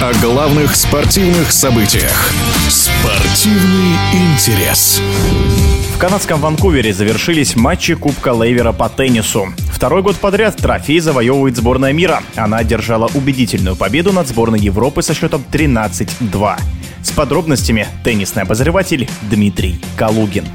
о главных спортивных событиях. Спортивный интерес. В канадском Ванкувере завершились матчи Кубка Лейвера по теннису. Второй год подряд трофей завоевывает сборная мира. Она одержала убедительную победу над сборной Европы со счетом 13-2. С подробностями теннисный обозреватель Дмитрий Калугин.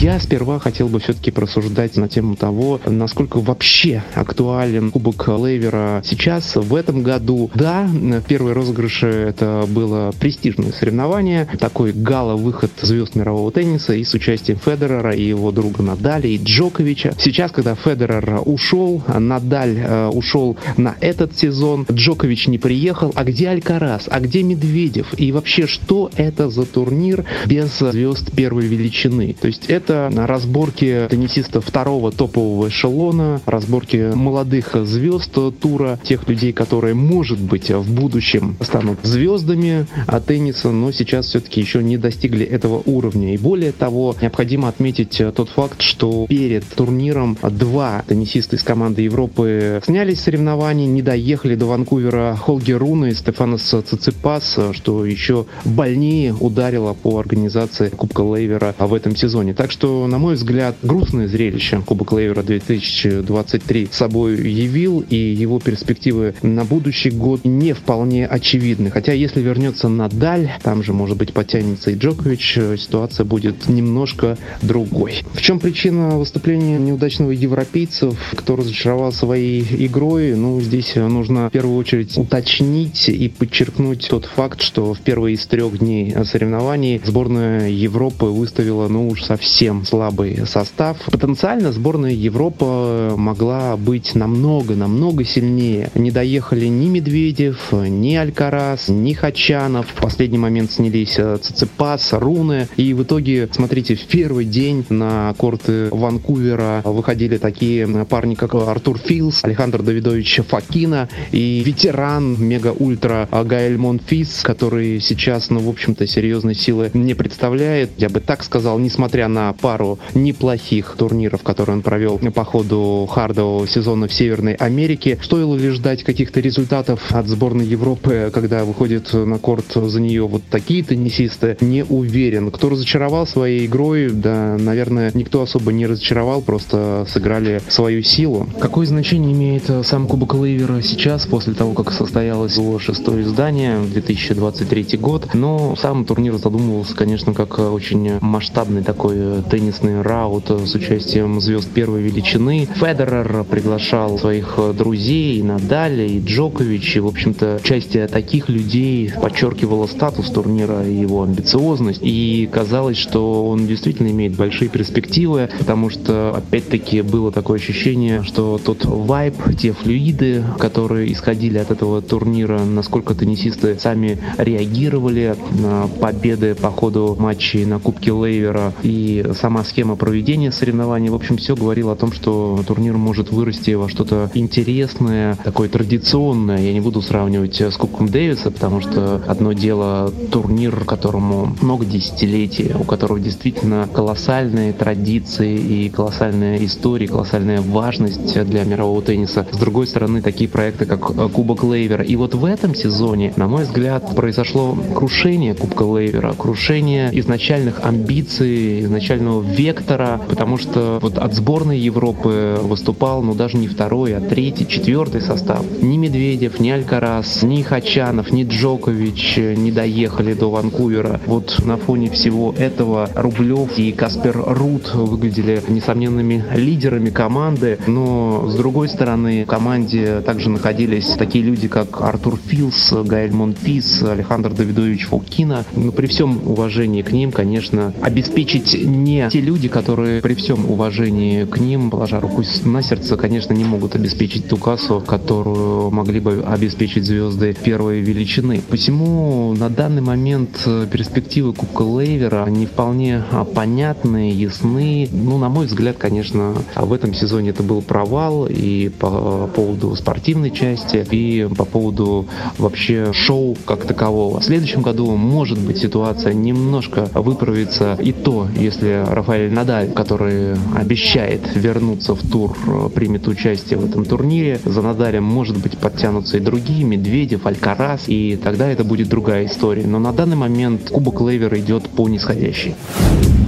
Я сперва хотел бы все-таки просуждать на тему того, насколько вообще актуален Кубок Лейвера сейчас, в этом году. Да, в первые розыгрыши это было престижное соревнование, такой гала-выход звезд мирового тенниса и с участием Федерера и его друга Надаля и Джоковича. Сейчас, когда Федерер ушел, Надаль э, ушел на этот сезон, Джокович не приехал, а где Алькарас, а где Медведев? И вообще, что это за турнир без звезд первой величины? То есть это разборки теннисистов второго топового эшелона, разборки молодых звезд тура, тех людей, которые, может быть, в будущем станут звездами тенниса, но сейчас все-таки еще не достигли этого уровня. И более того, необходимо отметить тот факт, что перед турниром два теннисиста из команды Европы снялись с соревнований, не доехали до Ванкувера Холгер Руна и Стефанос Циципас, что еще больнее ударило по организации Кубка Лейвера в этом сезоне. Так что, на мой взгляд, грустное зрелище Кубок Лейвера 2023 собой явил, и его перспективы на будущий год не вполне очевидны. Хотя, если вернется Надаль, там же, может быть, потянется и Джокович, ситуация будет немножко другой. В чем причина выступления неудачного европейцев, кто разочаровал своей игрой? Ну, здесь нужно в первую очередь уточнить и подчеркнуть тот факт, что в первые из трех дней соревнований сборная Европы выставила, ну уж совсем совсем слабый состав. Потенциально сборная Европы могла быть намного-намного сильнее. Не доехали ни Медведев, ни Алькарас, ни Хачанов. В последний момент снялись э, Циципас, Руны. И в итоге, смотрите, в первый день на корты Ванкувера выходили такие парни, как Артур Филс, Александр Давидович Факина и ветеран мега-ультра Гаэль Монфис, который сейчас, ну, в общем-то, серьезной силы не представляет. Я бы так сказал, несмотря на пару неплохих турниров, которые он провел по ходу хардового сезона в Северной Америке. Стоило ли ждать каких-то результатов от сборной Европы, когда выходит на корт за нее вот такие теннисисты? Не уверен. Кто разочаровал своей игрой? Да, наверное, никто особо не разочаровал, просто сыграли свою силу. Какое значение имеет э, сам Кубок Лейвера сейчас, после того, как состоялось его шестое издание, 2023 год? Но сам турнир задумывался, конечно, как очень масштабный такой э, теннисный раут с участием звезд первой величины. Федерер приглашал своих друзей, и Надаль, и Джокович, и, в общем-то, участие таких людей подчеркивало статус турнира и его амбициозность, и казалось, что он действительно имеет большие перспективы, потому что, опять-таки, было такое ощущение, что тот вайб, те флюиды, которые исходили от этого турнира, насколько теннисисты сами реагировали на победы по ходу матчей на Кубке Лейвера и сама схема проведения соревнований, в общем, все говорило о том, что турнир может вырасти во что-то интересное, такое традиционное. Я не буду сравнивать с Кубком Дэвиса, потому что одно дело турнир, которому много десятилетий, у которого действительно колоссальные традиции и колоссальная история, колоссальная важность для мирового тенниса. С другой стороны, такие проекты, как Кубок Лейвера. И вот в этом сезоне, на мой взгляд, произошло крушение Кубка Лейвера, крушение изначальных амбиций, изначальных изначального вектора, потому что вот от сборной Европы выступал, ну даже не второй, а третий, четвертый состав. Ни Медведев, ни Алькарас, ни Хачанов, ни Джокович не доехали до Ванкувера. Вот на фоне всего этого Рублев и Каспер Рут выглядели несомненными лидерами команды, но с другой стороны в команде также находились такие люди, как Артур Филс, Гаэль Монфис, Александр Давидович Фокина. Но при всем уважении к ним, конечно, обеспечить не те люди, которые при всем уважении к ним, положа руку на сердце, конечно, не могут обеспечить ту кассу, которую могли бы обеспечить звезды первой величины. Посему на данный момент э, перспективы Кубка Лейвера не вполне а, понятны, ясны. Ну, на мой взгляд, конечно, в этом сезоне это был провал и по поводу спортивной части, и по поводу вообще шоу как такового. В следующем году, может быть, ситуация немножко выправится, и то, если если Рафаэль Надаль, который обещает вернуться в тур, примет участие в этом турнире, за Надалем, может быть, подтянутся и другие, Медведев, Алькарас, и тогда это будет другая история. Но на данный момент Кубок Лейвера идет по нисходящей.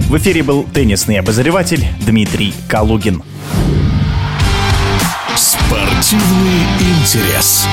В эфире был теннисный обозреватель Дмитрий Калугин. Спортивный интерес.